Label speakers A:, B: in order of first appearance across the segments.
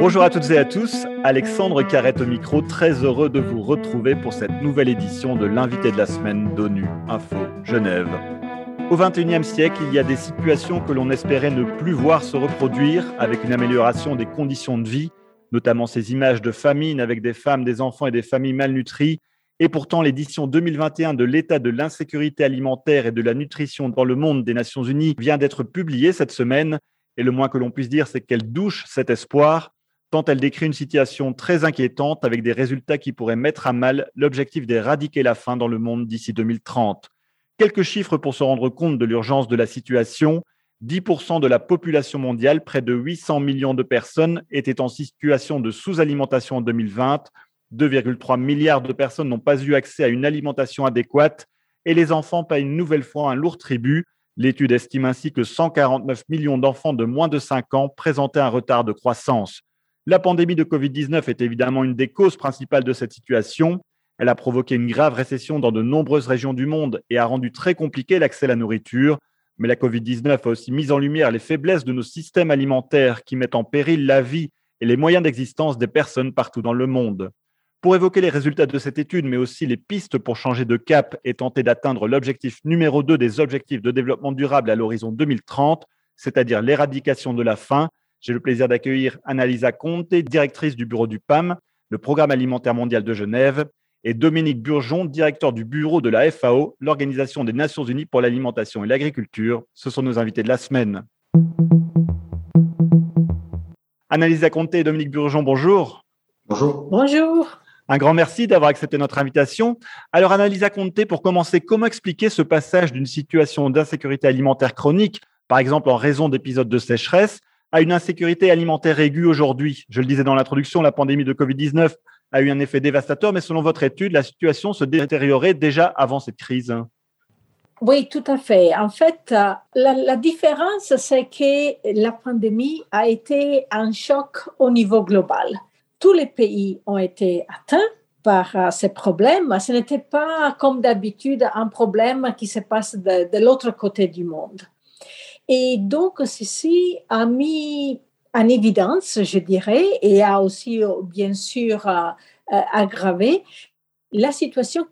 A: Bonjour à toutes et à tous, Alexandre Carrette au micro, très heureux de vous retrouver pour cette nouvelle édition de l'invité de la semaine d'ONU Info Genève. Au XXIe siècle, il y a des situations que l'on espérait ne plus voir se reproduire avec une amélioration des conditions de vie, notamment ces images de famine avec des femmes, des enfants et des familles malnutries. Et pourtant, l'édition 2021 de l'état de l'insécurité alimentaire et de la nutrition dans le monde des Nations Unies vient d'être publiée cette semaine. Et le moins que l'on puisse dire, c'est qu'elle douche cet espoir tant elle décrit une situation très inquiétante avec des résultats qui pourraient mettre à mal l'objectif d'éradiquer la faim dans le monde d'ici 2030. Quelques chiffres pour se rendre compte de l'urgence de la situation. 10% de la population mondiale, près de 800 millions de personnes, étaient en situation de sous-alimentation en 2020. 2,3 milliards de personnes n'ont pas eu accès à une alimentation adéquate et les enfants payent une nouvelle fois un lourd tribut. L'étude estime ainsi que 149 millions d'enfants de moins de 5 ans présentaient un retard de croissance. La pandémie de Covid-19 est évidemment une des causes principales de cette situation. Elle a provoqué une grave récession dans de nombreuses régions du monde et a rendu très compliqué l'accès à la nourriture. Mais la Covid-19 a aussi mis en lumière les faiblesses de nos systèmes alimentaires qui mettent en péril la vie et les moyens d'existence des personnes partout dans le monde. Pour évoquer les résultats de cette étude, mais aussi les pistes pour changer de cap et tenter d'atteindre l'objectif numéro 2 des objectifs de développement durable à l'horizon 2030, c'est-à-dire l'éradication de la faim, j'ai le plaisir d'accueillir Annalisa Conte, directrice du bureau du PAM, le Programme alimentaire mondial de Genève, et Dominique Burgeon, directeur du bureau de la FAO, l'Organisation des Nations Unies pour l'alimentation et l'agriculture. Ce sont nos invités de la semaine. Annalisa Conte et Dominique Burgeon, bonjour.
B: Bonjour.
C: Bonjour.
A: Un grand merci d'avoir accepté notre invitation. Alors, Annalisa Conte, pour commencer, comment expliquer ce passage d'une situation d'insécurité alimentaire chronique, par exemple en raison d'épisodes de sécheresse, à une insécurité alimentaire aiguë aujourd'hui? Je le disais dans l'introduction, la pandémie de Covid-19 a eu un effet dévastateur, mais selon votre étude, la situation se détériorait déjà avant cette crise.
C: Oui, tout à fait. En fait, euh, la, différence, c'est que la pandémie a été un choc au niveau global. Tous les pays ont été atteints par euh, ces problèmes. Ce n'était pas comme d'habitude un problème qui se passe de l'autre côté du monde. Et donc, ceci a mis en évidence, je dirais, et a aussi, bien sûr, euh, euh, aggravé la situation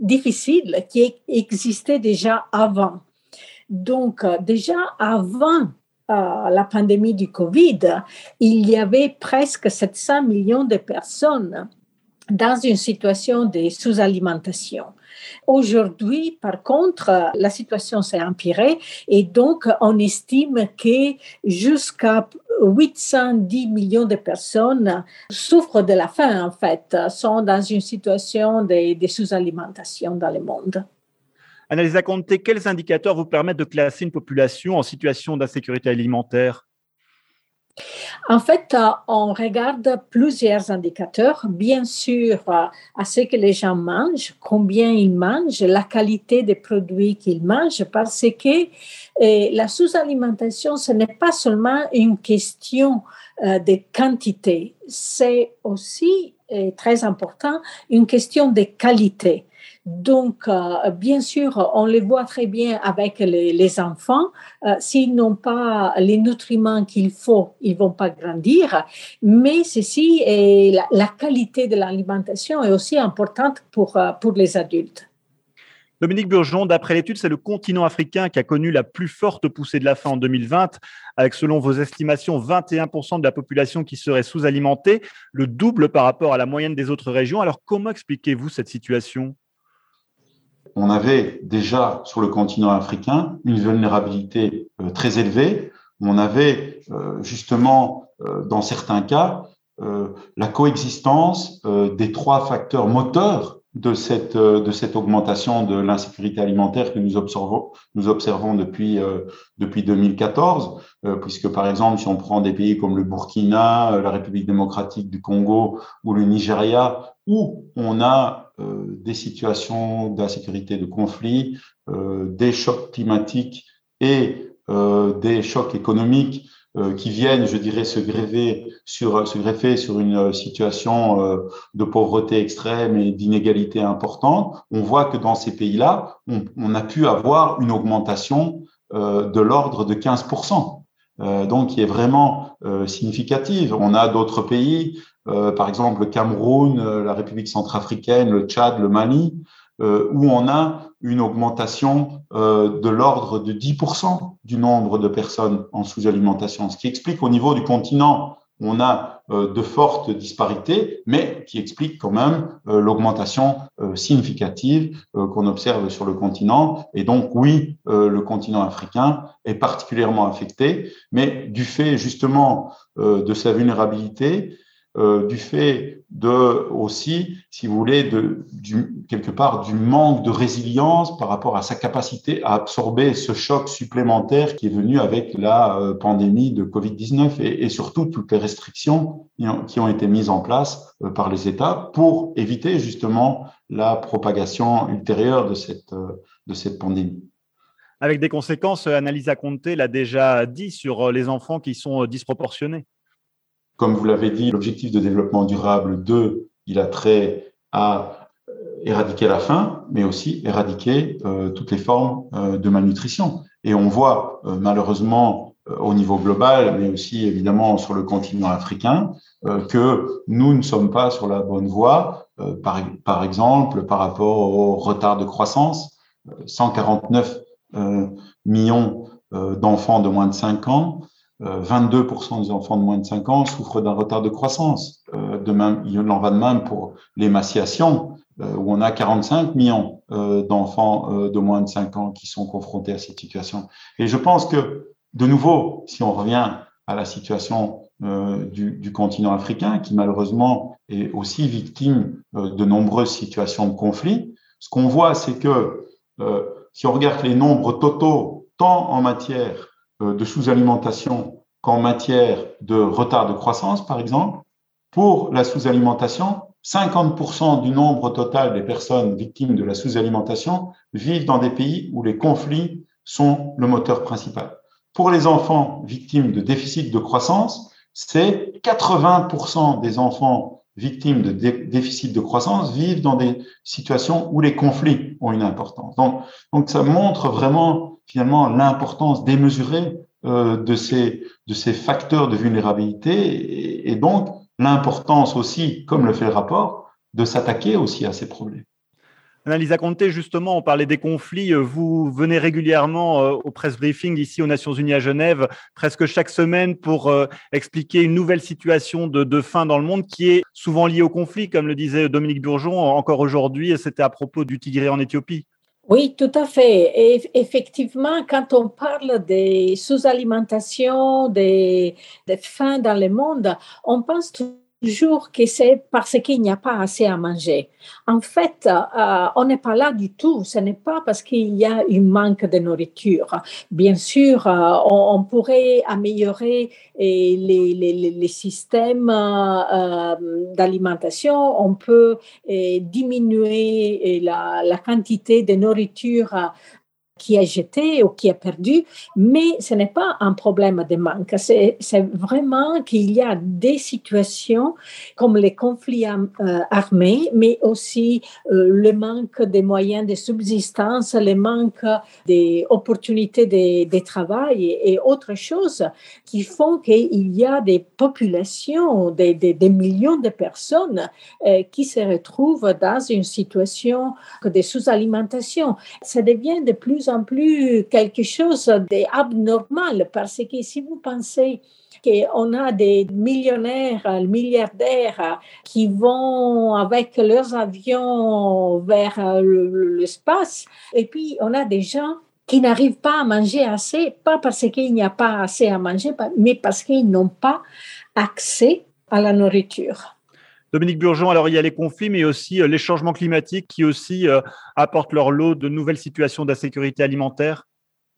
C: difficile qui existait déjà avant. Donc, euh, déjà avant la pandémie du Covid, il y avait presque 700 millions de personnes dans une situation de sous-alimentation. Aujourd'hui, par contre, la situation s'est empirée et donc on estime que jusqu'à 810 millions de personnes souffrent de la faim, en fait, sont dans une situation de, de sous-alimentation dans le monde.
A: Analyse Conte, quels indicateurs vous permettent de classer une population en situation d'insécurité alimentaire?
C: En fait, euh, on regarde plusieurs indicateurs, bien sûr, euh, à ce que les gens mangent, combien ils mangent, la qualité des produits qu'ils mangent, parce que euh, la sous-alimentation, ce n'est pas seulement une question de quantité, c'est aussi très important une question de qualité. Donc, euh, bien sûr, on le voit très bien avec les, enfants. Euh, s'ils n'ont pas les nutriments qu'il faut, ils vont pas grandir. Mais ceci est la, qualité de l'alimentation est aussi importante pour, euh, pour les adultes.
A: Dominique Burgeon, d'après l'étude, c'est le continent africain qui a connu la plus forte poussée de la faim en 2020, avec selon vos estimations 21% de la population qui serait sous-alimentée, le double par rapport à la moyenne des autres régions. Alors comment expliquez-vous cette situation?
B: On avait déjà sur le continent africain une vulnérabilité euh, très élevée. On avait euh, justement, euh, dans certains cas, la coexistence des trois facteurs moteurs de cette, de cette augmentation de l'insécurité alimentaire que nous observons, nous observons depuis, depuis 2014, puisque par exemple, si on prend des pays comme le Burkina, la République démocratique du Congo ou le Nigeria, où on a euh, des situations d'insécurité, de conflit, euh, des chocs climatiques et euh, des chocs économiques qui viennent, je dirais, se greffer sur, greffer sur une situation de pauvreté extrême et d'inégalité importante, on voit que dans ces pays-là, on, a pu avoir une augmentation de l'ordre de 15%. donc qui est vraiment significative. On a d'autres pays, par exemple le Cameroun, la République centrafricaine, le Tchad, le Mali, où on a une augmentation de l'ordre de 10% du nombre de personnes en sous-alimentation, ce qui explique au niveau du continent on a euh, de fortes disparités, mais qui expliquent quand même euh, l'augmentation euh, significative qu'on observe sur le continent. Et donc, oui, le continent africain est particulièrement affecté, mais du fait justement de sa vulnérabilité, euh, du fait de aussi, si vous voulez, de, quelque part du manque de résilience par rapport à sa capacité à absorber ce choc supplémentaire qui est venu avec la euh, pandémie de Covid-19 et, et, surtout toutes les restrictions qui ont été mises en place euh, par les États pour éviter justement la propagation ultérieure de cette, de cette pandémie
A: avec des conséquences, Annalisa Conte l'a déjà dit, sur les enfants qui sont disproportionnés.
B: Comme vous l'avez dit, l'objectif de développement durable 2, il a trait à euh, éradiquer la faim, mais aussi éradiquer euh, toutes les formes euh, de malnutrition. Et on voit malheureusement au niveau global, mais aussi évidemment sur le continent africain, que nous ne sommes pas sur la bonne voie, par, par exemple par rapport au retard de croissance. 149 millions d'enfants de moins de 5 ans 22% euh, des enfants de moins de 5 ans souffrent d'un retard de croissance. Euh, de même, il en va de même pour l'émaciation, euh, où on a 45 millions d'enfants de moins de 5 ans qui sont confrontés à cette situation. Et je pense que, de nouveau, si on revient à la situation du, continent africain, qui malheureusement est aussi victime de nombreuses situations de conflit, ce qu'on voit, c'est que si on regarde les nombres totaux, tant en matière de sous-alimentation qu'en matière de retard de croissance, par exemple. Pour la sous-alimentation, 50% du nombre total des personnes victimes de la sous-alimentation vivent dans des pays où les conflits sont le moteur principal. Pour les enfants victimes de déficit de croissance, c'est 80% des enfants victimes de déficit de croissance vivent dans des situations où les conflits ont une importance. Donc, donc ça montre vraiment finalement l'importance démesurée euh, de, ces, de ces facteurs de vulnérabilité et, donc l'importance aussi, comme le fait le rapport, de s'attaquer aussi à ces problèmes.
A: Annalisa Conte, justement, on parlait des conflits. Vous venez régulièrement euh, au press briefing ici aux Nations Unies à Genève, presque chaque semaine, pour euh, expliquer une nouvelle situation de, de faim dans le monde qui est souvent liée au conflit, comme le disait Dominique Burgeon encore aujourd'hui. C'était à propos du Tigré en Éthiopie.
C: Oui, tout à fait. Et effectivement, quand on parle des sous-alimentation, des, des faim dans le monde, on pense tout toujours que c'est parce qu'il n'y a pas assez à manger. En fait, euh, on n'est pas là du tout. Ce n'est pas parce qu'il y a un manque de nourriture. Bien sûr, euh, on, pourrait améliorer les, les, les systèmes euh, d'alimentation. On peut diminuer la, la, quantité de nourriture qui est jeté ou qui est perdu, mais ce n'est pas un problème de manque. C'est vraiment qu'il y a des situations comme les conflits euh, armés, mais aussi euh, le manque des moyens de subsistance, le manque des opportunités de, travail et, autres choses qui font qu'il y a des populations, des millions de personnes euh, qui se retrouvent dans une situation de sous-alimentation. Ça devient de plus en plus quelque chose d'abnormal parce que si vous pensez qu'on a des millionnaires, milliardaires qui vont avec leurs avions vers l'espace et puis on a des gens qui n'arrivent pas à manger assez, pas parce qu'il n'y a pas assez à manger, mais parce qu'ils n'ont pas accès à la nourriture.
A: Dominique Burgeon, alors il y a les conflits, mais aussi euh, les changements climatiques qui aussi euh, apportent leur lot de nouvelles situations d'insécurité alimentaire.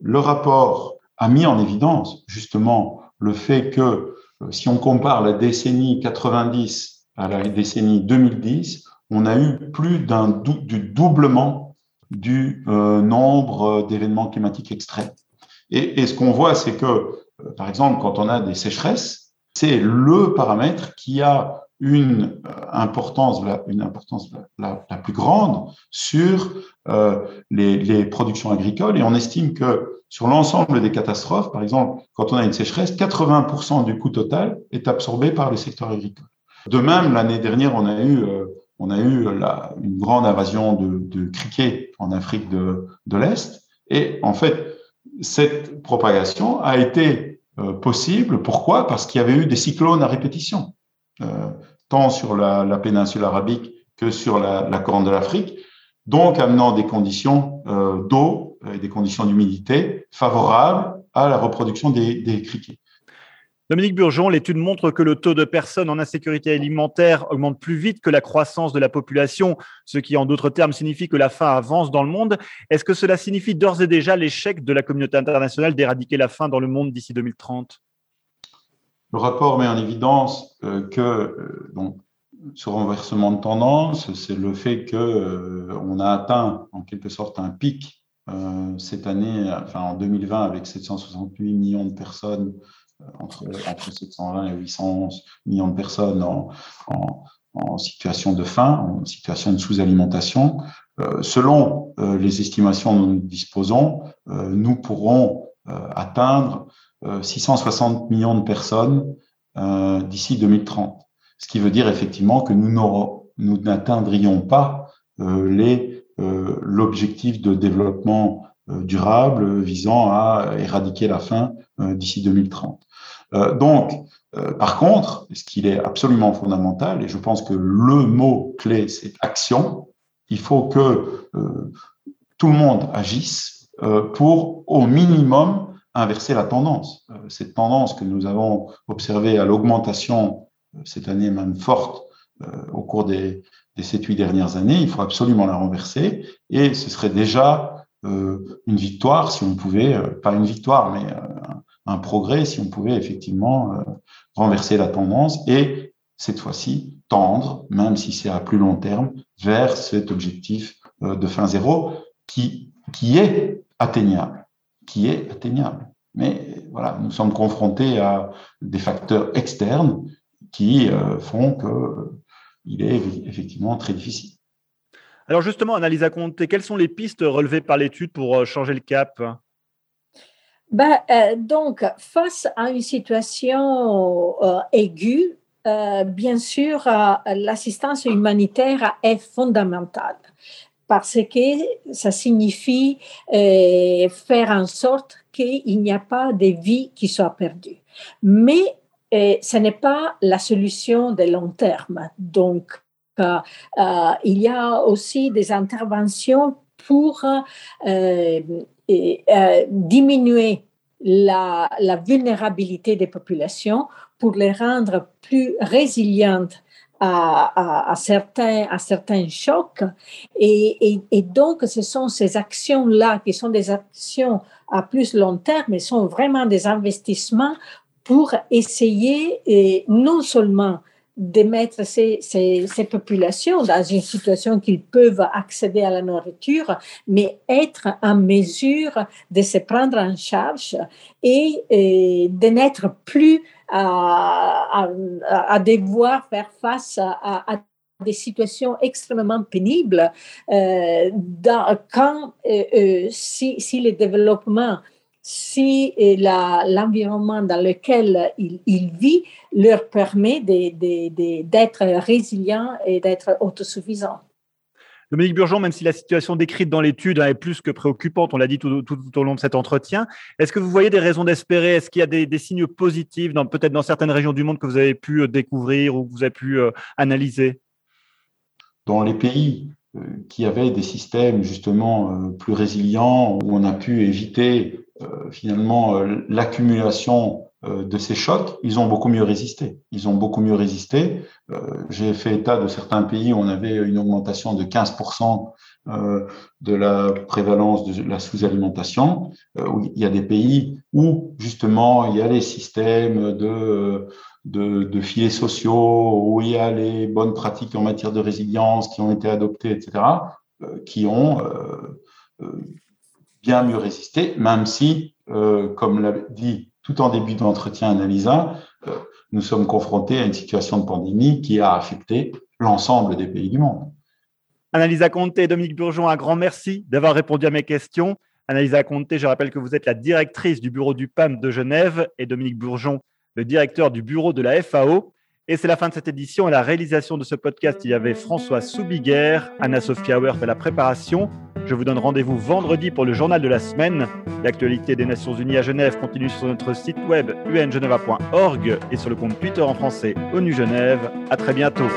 B: Le rapport a mis en évidence justement le fait que euh, si on compare la décennie 90 à la décennie 2010, on a eu plus du doublement du nombre d'événements climatiques extrêmes. Et ce qu'on voit, c'est que, par exemple, quand on a des sécheresses, c'est le paramètre qui a une importance, une importance la, plus grande sur les, les, productions agricoles et on estime que sur l'ensemble des catastrophes, par exemple, quand on a une sécheresse, 80% du coût total est absorbé par le secteur agricole. De même, l'année dernière, on a eu, on a eu la, une grande invasion de, de criquets en Afrique de, de l'Est et en fait, cette propagation a été euh, possible. Pourquoi? Parce qu'il y avait eu des cyclones à répétition, euh, tant sur la, péninsule arabique que sur la, la Corne de l'Afrique, donc amenant des conditions euh, d'eau et des conditions d'humidité favorables à la reproduction des, des criquets.
A: Dominique Burgeon, l'étude montre que le taux de personnes en insécurité alimentaire augmente plus vite que la croissance de la population, ce qui en d'autres termes signifie que la faim avance dans le monde. Est-ce que cela signifie d'ores et déjà l'échec de la communauté internationale d'éradiquer la faim dans le monde d'ici 2030
B: Le rapport met en évidence euh, que euh, ce renversement de tendance, c'est le fait qu'on euh, a atteint en quelque sorte un pic cette année, enfin en 2020, avec 768 millions de personnes entre, entre 720 et 800 millions de personnes en, en, situation de faim, en situation de sous-alimentation. Selon les estimations dont nous disposons, nous pourrons atteindre 660 millions de personnes d'ici 2030. Ce qui veut dire effectivement que nous n'atteindrions pas l'objectif de développement durable visant à éradiquer la faim d'ici 2030. Euh, donc, euh, par contre, ce qu'il est absolument fondamental, et je pense que le mot clé, c'est action, il faut que euh, tout le monde agisse pour, au minimum, inverser la tendance. Cette tendance que nous avons observée à l'augmentation, cette année même forte, au cours des, des 7-8 dernières années, il faut absolument la renverser et ce serait déjà une victoire si on pouvait, pas une victoire, mais un progrès si on pouvait effectivement euh, renverser la tendance et cette fois-ci tendre, même si c'est à plus long terme, vers cet objectif euh, de fin zéro qui, qui est atteignable, qui est atteignable. Mais voilà, nous sommes confrontés à des facteurs externes qui euh, font que il est effectivement très difficile.
A: Alors justement, Analyse Comté, quelles sont les pistes relevées par l'étude pour changer le cap?
C: Ben, euh, donc, face à une situation euh, aiguë, euh, bien sûr, l'assistance humanitaire est fondamentale parce que ça signifie faire en sorte qu'il n'y a pas de vie qui soit perdue. Mais ce n'est pas la solution de long terme. Donc, il y a aussi des interventions pour euh, diminuer la, vulnérabilité des populations pour les rendre plus résilientes à, certains, à certains chocs. Et, et, et, donc, ce sont ces actions-là qui sont des actions à plus long terme, mais sont vraiment des investissements pour essayer et non seulement de mettre ces, ces, populations dans une situation qu'ils peuvent accéder à la nourriture, mais être en mesure de se prendre en charge et, de n'être plus à, à, devoir faire face à, à des situations extrêmement pénibles euh, dans, quand euh, euh, si, si le développement si l'environnement dans lequel il, il, vit leur permet d'être résilients et d'être autosuffisants.
A: Dominique Burgeon, même si la situation décrite dans l'étude est plus que préoccupante, on l'a dit tout, tout, au long de cet entretien, est-ce que vous voyez des raisons d'espérer? Est-ce qu'il y a des, des signes positifs, peut-être dans certaines régions du monde que vous avez pu euh, découvrir ou que vous avez pu euh, analyser?
B: Dans les pays euh, qui avaient des systèmes justement plus résilients, où on a pu éviter finalement euh, l'accumulation euh, de ces chocs, ils ont beaucoup mieux résisté. Ils ont beaucoup mieux résisté. J'ai fait état de certains pays où on avait une augmentation de 15% de la prévalence de la sous-alimentation. il y a des pays où justement il y a les systèmes de, filets sociaux, où il y a les bonnes pratiques en matière de résilience qui ont été adoptées, etc., qui ont bien mieux résister, même si, euh, comme l'a dit tout en début d'entretien Analisa, euh, nous sommes confrontés à une situation de pandémie qui a affecté l'ensemble des pays du monde.
A: Annalisa Conte et Dominique Bourgeon, un grand merci d'avoir répondu à mes questions. Annalisa Conte, je rappelle que vous êtes la directrice du bureau du PAM de Genève et Dominique Bourgeon, le directeur du bureau de la FAO. Et c'est la fin de cette édition. À la réalisation de ce podcast, il y avait François Soubiguer, Anna-Sophia Werth à la préparation. Je vous donne rendez-vous vendredi pour le journal de la semaine. L'actualité des Nations Unies à Genève continue sur notre site web ungeneva.org et sur le compte Twitter en français ONU Genève. À très bientôt.